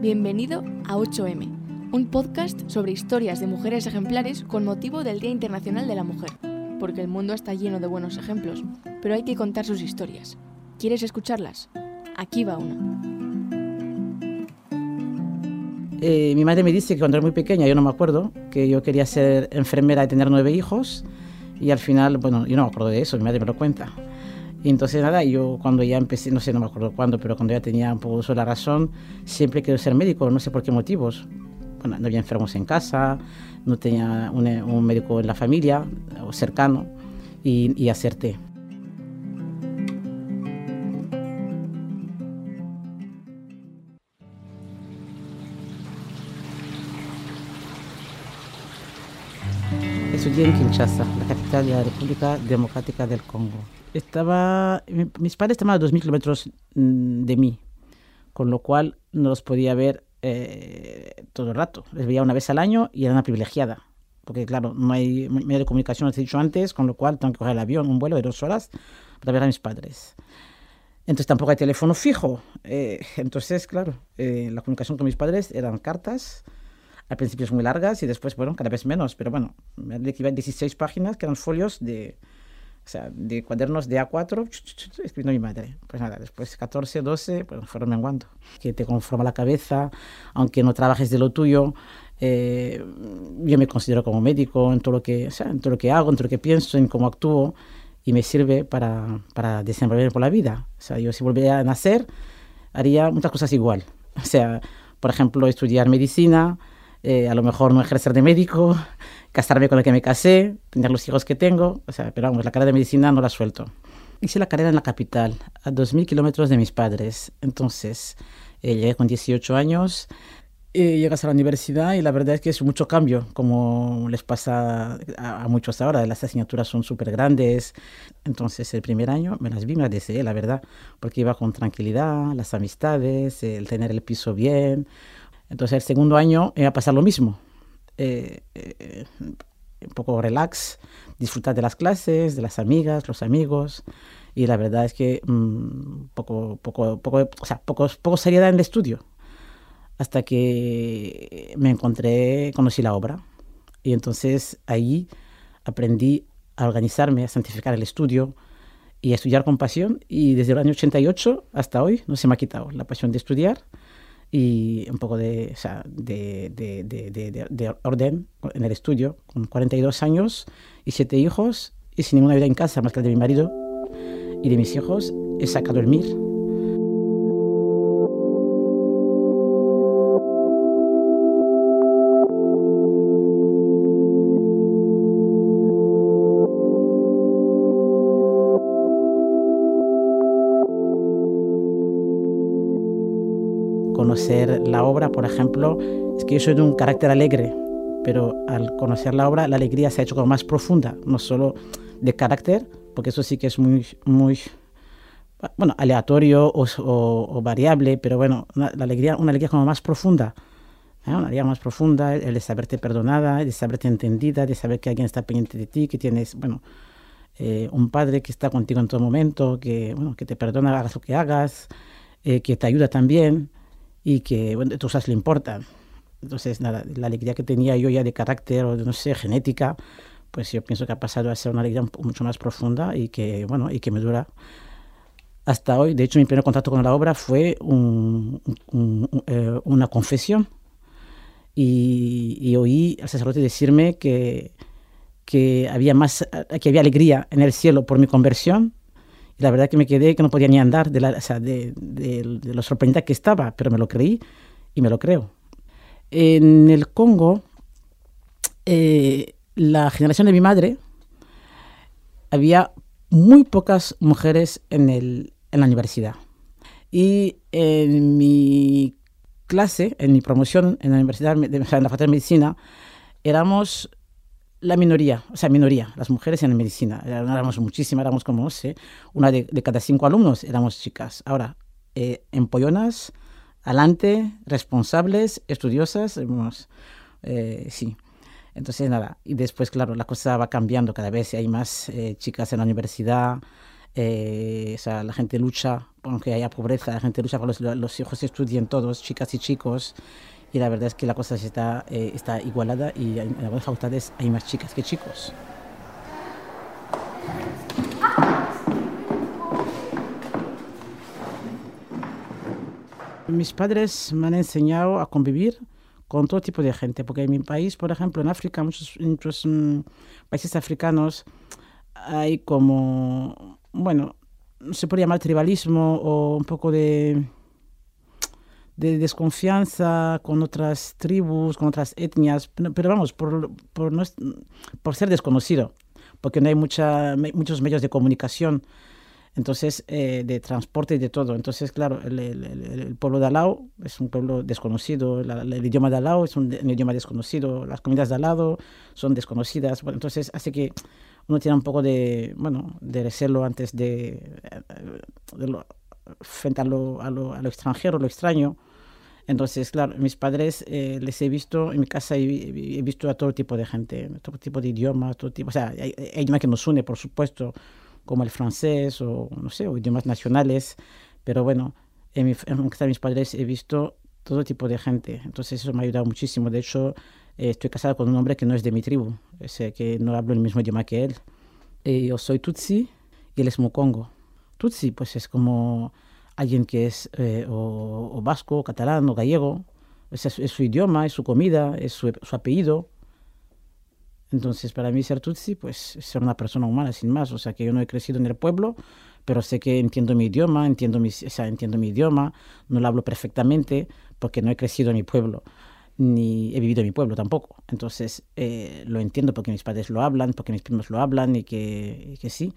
Bienvenido a 8M, un podcast sobre historias de mujeres ejemplares con motivo del Día Internacional de la Mujer, porque el mundo está lleno de buenos ejemplos, pero hay que contar sus historias. ¿Quieres escucharlas? Aquí va una. Eh, mi madre me dice que cuando era muy pequeña, yo no me acuerdo, que yo quería ser enfermera y tener nueve hijos, y al final, bueno, yo no me acuerdo de eso, mi madre me lo cuenta. Y entonces nada, yo cuando ya empecé, no sé, no me acuerdo cuándo, pero cuando ya tenía un poco la razón, siempre quiero ser médico, no sé por qué motivos. Bueno, no había enfermos en casa, no tenía un, un médico en la familia o cercano y, y acerté. En Kinshasa, la capital de la República Democrática del Congo. Estaba, mis padres estaban a 2.000 kilómetros mm, de mí, con lo cual no los podía ver eh, todo el rato. Les veía una vez al año y era una privilegiada, porque claro, no hay medio de comunicación, os he dicho antes, con lo cual tengo que coger el avión, un vuelo de dos horas para ver a mis padres. Entonces tampoco hay teléfono fijo. Eh, entonces, claro, eh, la comunicación con mis padres eran cartas, al principio es muy largas y después, bueno, cada vez menos, pero bueno, me iban 16 páginas que eran folios de, o sea, de cuadernos de A4, escribiendo mi madre. Pues nada, después 14, 12, pues fueron menguando. Que te conforma la cabeza, aunque no trabajes de lo tuyo. Eh, yo me considero como médico en todo, lo que, o sea, en todo lo que hago, en todo lo que pienso, en cómo actúo, y me sirve para, para desenvolverme por la vida. O sea, yo si volviera a nacer, haría muchas cosas igual. O sea, por ejemplo, estudiar medicina, eh, a lo mejor no ejercer de médico, casarme con el que me casé, tener los hijos que tengo, o sea, pero vamos, la carrera de medicina no la suelto. Hice la carrera en la capital, a 2.000 kilómetros de mis padres, entonces eh, llegué con 18 años, eh, llegas a la universidad y la verdad es que es mucho cambio, como les pasa a, a muchos ahora, las asignaturas son súper grandes, entonces el primer año me las vi, me las deseé, la verdad, porque iba con tranquilidad, las amistades, el tener el piso bien, entonces el segundo año iba a pasar lo mismo. Eh, eh, un poco relax, disfrutar de las clases, de las amigas, los amigos. Y la verdad es que mmm, poco, poco, poco, o sea, poco, poco seriedad en el estudio. Hasta que me encontré, conocí la obra. Y entonces ahí aprendí a organizarme, a santificar el estudio y a estudiar con pasión. Y desde el año 88 hasta hoy no se me ha quitado la pasión de estudiar y un poco de, o sea, de, de, de, de, orden en el estudio, con 42 años y siete hijos, y sin ninguna vida en casa más que la de mi marido y de mis hijos, he sacado el MIR. Conocer la obra, por ejemplo, es que yo soy de un carácter alegre, pero al conocer la obra la alegría se ha hecho como más profunda, no solo de carácter, porque eso sí que es muy, muy bueno, aleatorio o, o, o variable, pero bueno, una, la alegría, una alegría como más profunda. ¿eh? Una alegría más profunda, el de saberte perdonada, el de saberte entendida, de saber que alguien está pendiente de ti, que tienes, bueno, eh, un padre que está contigo en todo momento, que, bueno, que te perdona, hagas lo que hagas, eh, que te ayuda también y que bueno, cosas le importan. Entonces, nada, la alegría que tenía yo ya de carácter o de, no sé, genética, pues yo pienso que ha pasado a ser una alegría mucho más profunda y que, bueno, y que me dura hasta hoy. De hecho, mi primer contacto con la obra fue un, un, un, eh, una confesión y, y, oí al sacerdote decirme que, que, había más, que había alegría en el cielo por mi conversión y la verdad que me quedé que no podía ni andar de, la, o sea, de, de, de, lo sorprendida que estaba, pero me lo creí y me lo creo. En el Congo, eh, la generación de mi madre, había muy pocas mujeres en, el, en la universidad. Y en mi clase, en mi promoción en la universidad, en la facultad de medicina, éramos la minoría, o sea, minoría, las mujeres en medicina. Éramos muchísimas, éramos como, no sé, una de, cada cinco alumnos éramos chicas. Ahora, eh, empollonas, adelante, responsables, estudiosas, eh, sí. Entonces, nada, y después, claro, la cosa va cambiando cada vez, hay más eh, chicas en la universidad, eh, o sea, la gente lucha aunque haya pobreza, la gente lucha para los, los hijos estudien todos, chicas y chicos, y la verdad es que la cosa está, eh, está igualada y en algunas facultades hay más chicas que chicos. Mis padres me han enseñado a convivir con todo tipo de gente, porque en mi país, por ejemplo, en África, muchos, muchos mm, países africanos, hay como, bueno, se puede llamar tribalismo o un poco de, de desconfianza con otras tribus, con otras etnias, pero, vamos, por, por, no, por ser desconocido, porque no hay mucha, muchos medios de comunicación entonces eh, de transporte y de todo. Entonces, claro, el, pueblo de Alao es un pueblo desconocido, la, el idioma de Alao es un, idioma desconocido, las comidas de Alao son desconocidas, entonces hace que uno tiene un poco de, bueno, de recelo antes de, de lo, frente a, lo, a lo, extranjero, lo extraño. Entonces, claro, mis padres eh, les he visto, en mi casa he, he, visto a todo tipo de gente, todo tipo de idiomas, todo tipo, o sea, hay, hay idioma que nos une, por supuesto, como el francés o, no sé, o idiomas nacionales, pero bueno, en, mi, en casa de mis padres he visto todo tipo de gente, entonces eso me ha ayudado muchísimo. De hecho, eh, estoy casada con un hombre que no es de mi tribu, ese que no hablo el mismo idioma que él. Eh, yo soy Tutsi y él es Mukongo. Tutsi, pues es como alguien que es eh, o, o, vasco, catalán o gallego, es, es, su idioma, es su comida, es su, su apellido. Entonces, para mí ser Tutsi, pues es ser una persona humana, sin más. O sea, que yo no he crecido en el pueblo, pero sé que entiendo mi idioma, entiendo mi, o sea, entiendo mi idioma, no lo hablo perfectamente porque no he crecido en mi pueblo, ni he vivido en mi pueblo tampoco. Entonces, eh, lo entiendo porque mis padres lo hablan, porque mis primos lo hablan y que, y que sí.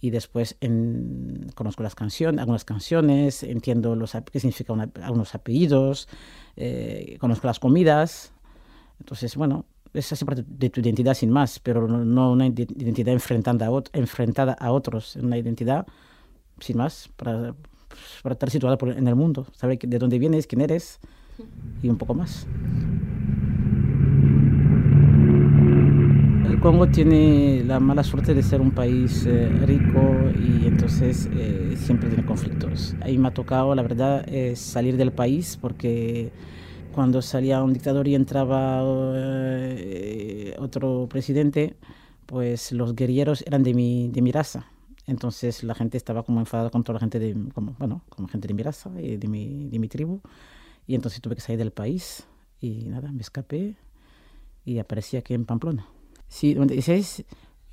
Y después en, conozco las canciones, algunas canciones, entiendo los, qué significa una, algunos apellidos, eh, conozco las comidas. Entonces, bueno, es así parte de tu identidad sin más, pero no, una identidad enfrentada a, ot enfrentada a otros, una identidad sin más para, para estar situada por, en el mundo, saber de dónde vienes, quién eres y un poco más. Congo tiene la mala suerte de ser un país eh, rico y entonces eh, siempre tiene conflictos. Ahí me ha tocado, la verdad, eh, salir del país porque cuando salía un dictador y entraba eh, otro presidente, pues los guerrilleros eran de mi, de mi raza. Entonces la gente estaba como enfadada con toda la gente de, como, bueno, como gente de mi raza, y de mi, de mi tribu. Y entonces tuve que salir del país y nada, me escapé y aparecí aquí en Pamplona. Sí, 96,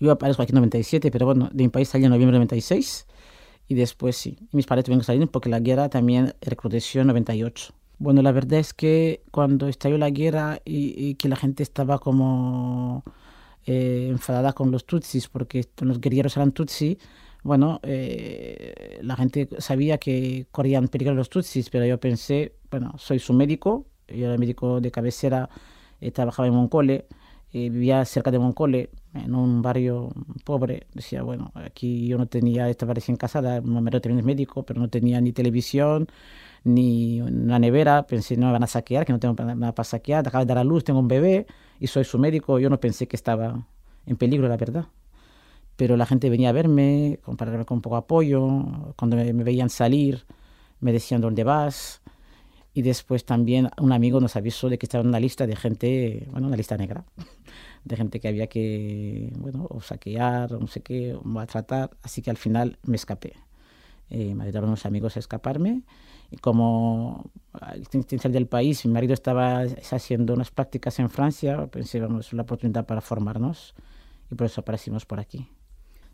yo aparezco aquí en 97, pero bueno, de mi país salí en noviembre de 96 y después sí. Mis padres tuvieron que salir porque la guerra también recrudeció en 98. Bueno, la verdad es que cuando estalló la guerra y, y que la gente estaba como eh, enfadada con los tutsis porque los guerrilleros eran tutsi, bueno, eh, la gente sabía que corrían peligro los tutsis, pero yo pensé, bueno, soy su médico, yo era médico de cabecera, eh, trabajaba en Moncole, vivía cerca de Moncole, en un barrio pobre. Decía, bueno, aquí yo no tenía, estaba recién casada, mi marido también es médico, pero no tenía ni televisión, ni una nevera, pensé no me van a saquear, que no tengo nada para saquear, acabo de dar a luz, tengo un bebé y soy su médico, yo no pensé que estaba en peligro, la verdad. Pero la gente venía a verme, compararme con poco apoyo, cuando me, me veían salir, me decían dónde vas, y después también un amigo nos avisó de que estaba en una lista de gente, bueno, una lista negra, de gente que había que, bueno, o saquear, o no sé qué, o maltratar, así que al final me escapé. Eh, me ayudaron unos amigos a escaparme y como sin salir del país, mi marido estaba haciendo unas prácticas en Francia, pensé, vamos, la oportunidad para formarnos y por eso aparecimos por aquí.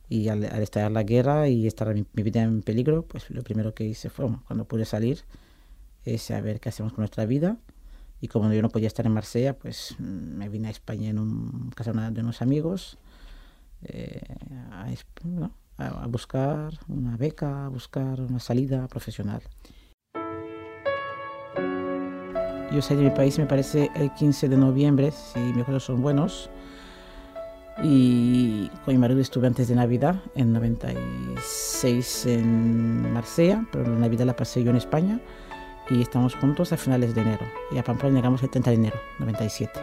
Y al, al estallar la guerra y estar mi, mi, vida en peligro, pues lo primero que hice fue, cuando pude salir, es saber qué hacemos con nuestra vida. Y como yo no podía estar en Marsella, pues me vine a España en un, casa de unos amigos eh, a, buscar una beca, a buscar una salida profesional. Yo salí de mi país, me parece, el 15 de noviembre, si mis recuerdos son buenos. Y con mi marido estuve antes de Navidad, en 96 en Marsella, pero la Navidad la pasé yo en España y estamos juntos a finales de enero. Y a Pamplona llegamos el 30 de enero, 97.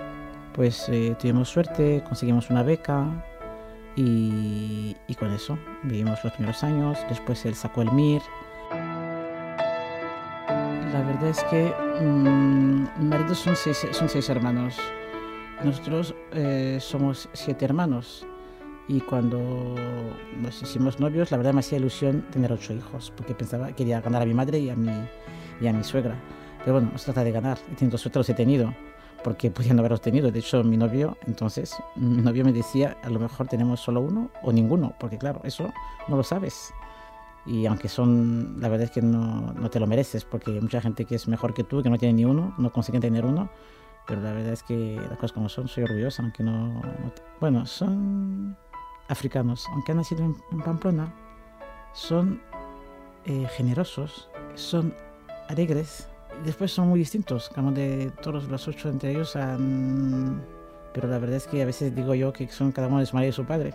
Pues eh, tuvimos suerte, conseguimos una beca y, y, con eso vivimos los primeros años. Después él sacó el MIR. La verdad es que mmm, mi marido son seis, son seis hermanos. Nosotros eh, somos siete hermanos. Y cuando nos hicimos novios, la verdad me hacía ilusión tener ocho hijos, porque pensaba que quería ganar a mi madre y a mi, y a mi suegra. Pero bueno, no se trata de ganar. He tenido suerte, los he tenido, porque podían no haberlos tenido. De hecho, mi novio, entonces, mi novio me decía, a lo mejor tenemos solo uno o ninguno, porque claro, eso no lo sabes. Y aunque son, la verdad es que no, no te lo mereces, porque hay mucha gente que es mejor que tú, que no tiene ni uno, no consiguen tener uno. Pero la verdad es que las cosas como son, soy orgullosa, aunque no... no bueno, son africanos, aunque han nacido en, en Pamplona, son eh, generosos, son alegres. Después son muy distintos, como de todos los ocho entre ellos. Han... Pero la verdad es que a veces digo yo que son cada uno de su madre y su padre.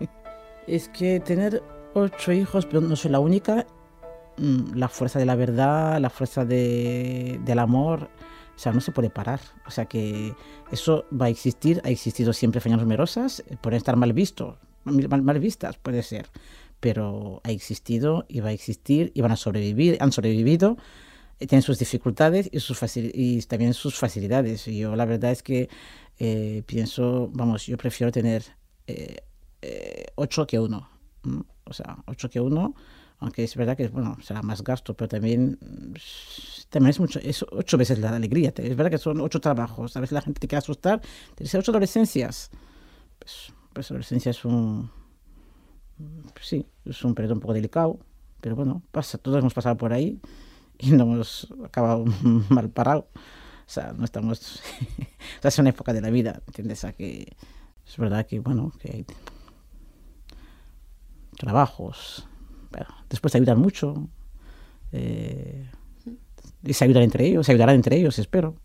es que tener ocho hijos, pero no soy la única. La fuerza de la verdad, la fuerza de, del amor, o sea, no se puede parar. O sea que eso va a existir, ha existido siempre fallas numerosas, pueden estar mal vistos, mal, mal, vistas, puede ser, pero ha existido y va a existir y van a sobrevivir, han sobrevivido, tienen sus dificultades y, sus y también sus facilidades. Y yo la verdad es que eh, pienso, vamos, yo prefiero tener eh, eh, que uno. ¿no? O sea, ocho que uno aunque es verdad que bueno será más gasto pero también también es mucho es ocho veces la alegría es verdad que son ocho trabajos a veces la gente te quiere asustar te dice ocho adolescencias pues, pues adolescencia es un pues sí es un periodo un poco delicado pero bueno pasa todos hemos pasado por ahí y no hemos acabado mal parado o sea no estamos o sea es una época de la vida entiendes o sea, que es verdad que bueno que hay trabajos después te ayudan mucho eh, y se ayudan entre ellos, se ayudarán entre ellos, espero.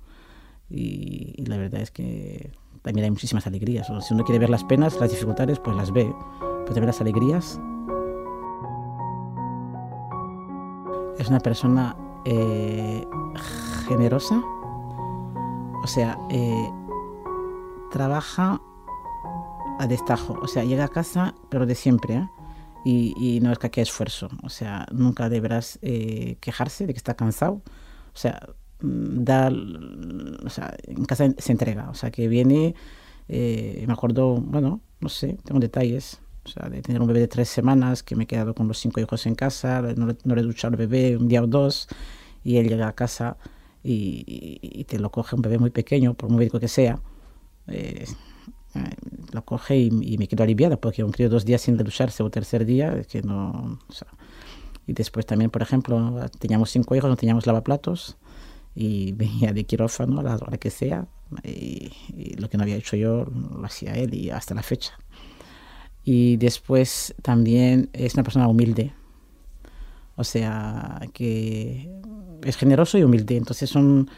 Y, y, la verdad es que también hay muchísimas alegrías. O si uno quiere ver las penas, las dificultades, pues las ve. Pero también las alegrías. Es una persona eh, generosa, o sea, eh, trabaja a destajo, o sea, llega a casa, pero de siempre, ¿eh? y, no es que esfuerzo. O sea, nunca deberás quejarse de que está cansado. O sea, da, o sea, en casa se entrega. O sea, que viene, me acuerdo, bueno, no sé, tengo detalles. O sea, de tener un bebé de tres semanas, que me he quedado con los cinco hijos en casa, no, le, no le he duchado al bebé un día o dos, y él llega a casa y, y, y te lo coge un bebé muy pequeño, por muy médico que sea. Eh, lo coge y, y, me quedo aliviada porque un crío dos días sin ducharse o tercer día que no o sea, y después también por ejemplo teníamos cinco hijos no teníamos lavaplatos y venía de quirófano a la hora que sea y, y, lo que no había hecho yo lo hacía él y hasta la fecha y después también es una persona humilde o sea que es generoso y humilde entonces son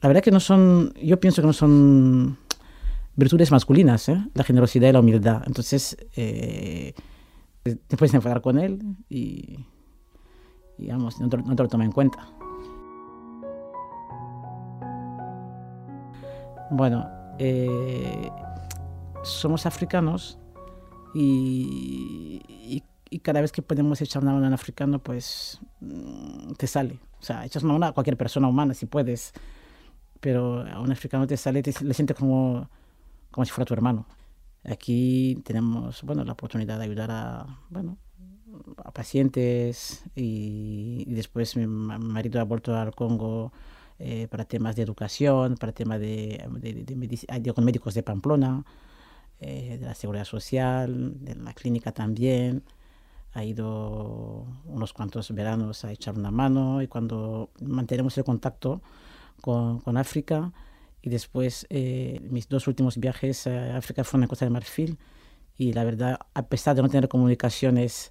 la verdad que no son yo pienso que no son virtudes masculinas, ¿eh? la generosidad y la humildad. Entonces, eh, te puedes enfadar con él y, digamos, no te, no lo toma en cuenta. Bueno, eh, somos africanos y, y, cada vez que podemos echar una mano a un africano, pues te sale. O sea, echas una mano a cualquier persona humana si puedes, pero a un africano te sale, te, le sientes como como si fuera tu hermano. Aquí tenemos, bueno, la oportunidad de ayudar a, bueno, a pacientes y, después mi marido ha vuelto al Congo eh, para temas de educación, para temas de, de, con médicos de Pamplona, eh, de la seguridad social, de la clínica también. Ha ido unos cuantos veranos a echar una mano y cuando mantenemos el contacto con, con África, y después eh, mis dos últimos viajes a África fueron en Costa de Marfil y la verdad, a pesar de no tener comunicaciones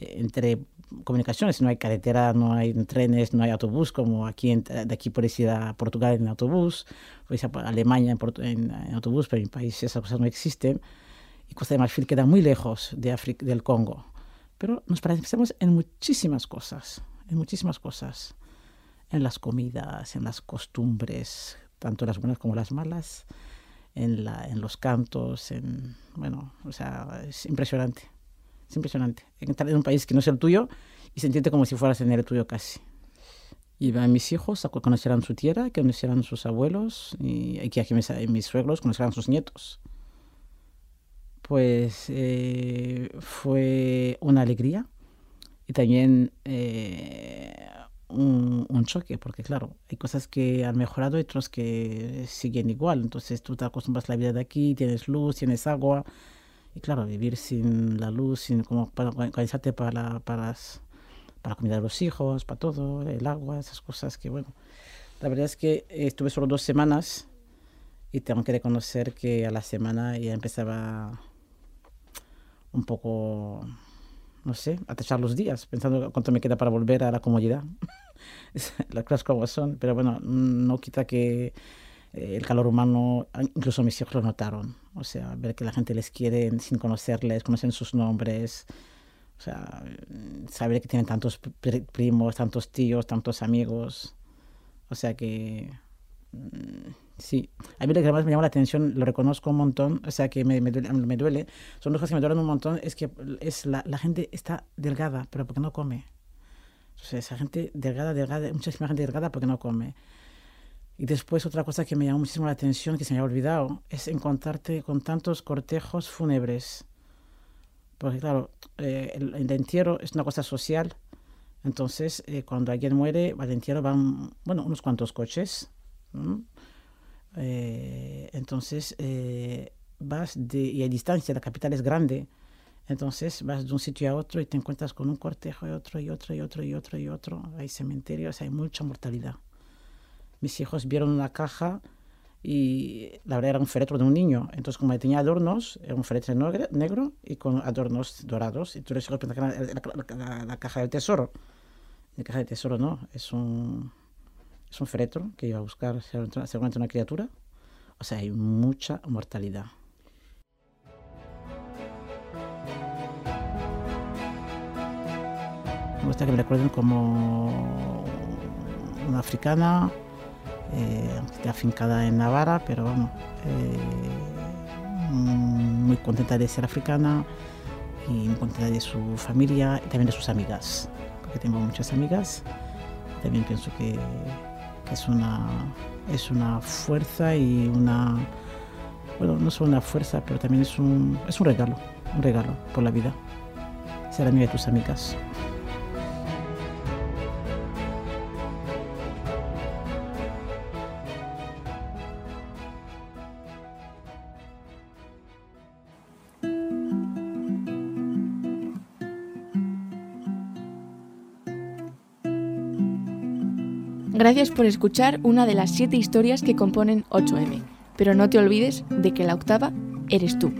entre comunicaciones, no hay carretera, no hay trenes, no hay autobús, como aquí en, de aquí puedes ir a Portugal en autobús, puedes a Alemania en, en, en, autobús, pero en mi país esas cosas no existen. Y Costa de Marfil queda muy lejos de África, del Congo. Pero nos parecemos en muchísimas cosas, en muchísimas cosas. En las comidas, en las costumbres, tanto las buenas como las malas, en, la, en los cantos, en, bueno, o sea, es impresionante, es impresionante. Entrar en un país que no es el tuyo y sentirte como si fueras en el tuyo casi. Iba a mis hijos a conocer a su tierra, que conocieran sus abuelos y, que aquí mis, mis suegros conocieran sus nietos. Pues eh, fue una alegría y también eh, un, un, choque, porque claro, hay cosas que han mejorado y otras que siguen igual. Entonces tú te acostumbras a la vida de aquí, tienes luz, tienes agua. Y claro, vivir sin la luz, sin como para organizarte para, para para comida de los hijos, para todo, el agua, esas cosas que, bueno, la verdad es que estuve solo dos semanas y tengo que reconocer que a la semana ya empezaba un poco, no sé, a tachar los días, pensando cuánto me queda para volver a la comodidad. Las cosas como son, pero bueno, no quita que eh, el calor humano, incluso mis hijos lo notaron. O sea, ver que la gente les quiere sin conocerles, conocen sus nombres, o sea, saber que tienen tantos primos, tantos tíos, tantos amigos. O sea que mm, sí, a mí lo que más me llama la atención, lo reconozco un montón, o sea que me, me, duele, me duele, son dos cosas que me duelen un montón, es que es la, la gente está delgada, pero porque no come. O sea, esa gente delgada, delgada, muchísima gente delgada porque no come. Y después otra cosa que me llama muchísimo la atención, que se me había olvidado, es encontrarte con tantos cortejos fúnebres porque claro, eh, el, entierro es una cosa social. Entonces, eh, cuando alguien muere, al entierro van, bueno, unos cuantos coches. Eh, entonces, vas de, y a distancia, la capital es grande. Entonces vas de un sitio a otro y te encuentras con un cortejo y otro y otro y otro y otro y otro. Hay cementerios, hay mucha mortalidad. Mis hijos vieron una caja y la verdad era un féretro de un niño. Entonces, como tenía adornos, era un féretro negro y con adornos dorados. Y tú le la, la, la, caja del tesoro. La caja del tesoro no, es un, es un féretro que iba a buscar seguramente una criatura. O sea, hay mucha mortalidad. Me gusta que me recuerden como una africana eh, está afincada en Navarra, pero vamos, eh, muy contenta de ser africana y muy contenta de su familia y también de sus amigas, porque tengo muchas amigas. También pienso que, es, una, es una fuerza y una, bueno, no solo una fuerza, pero también es un, es un regalo, un regalo por la vida, ser amiga de tus amigas. Gracias por escuchar una de las siete historias que componen 8M, pero no te olvides de que la octava eres tú.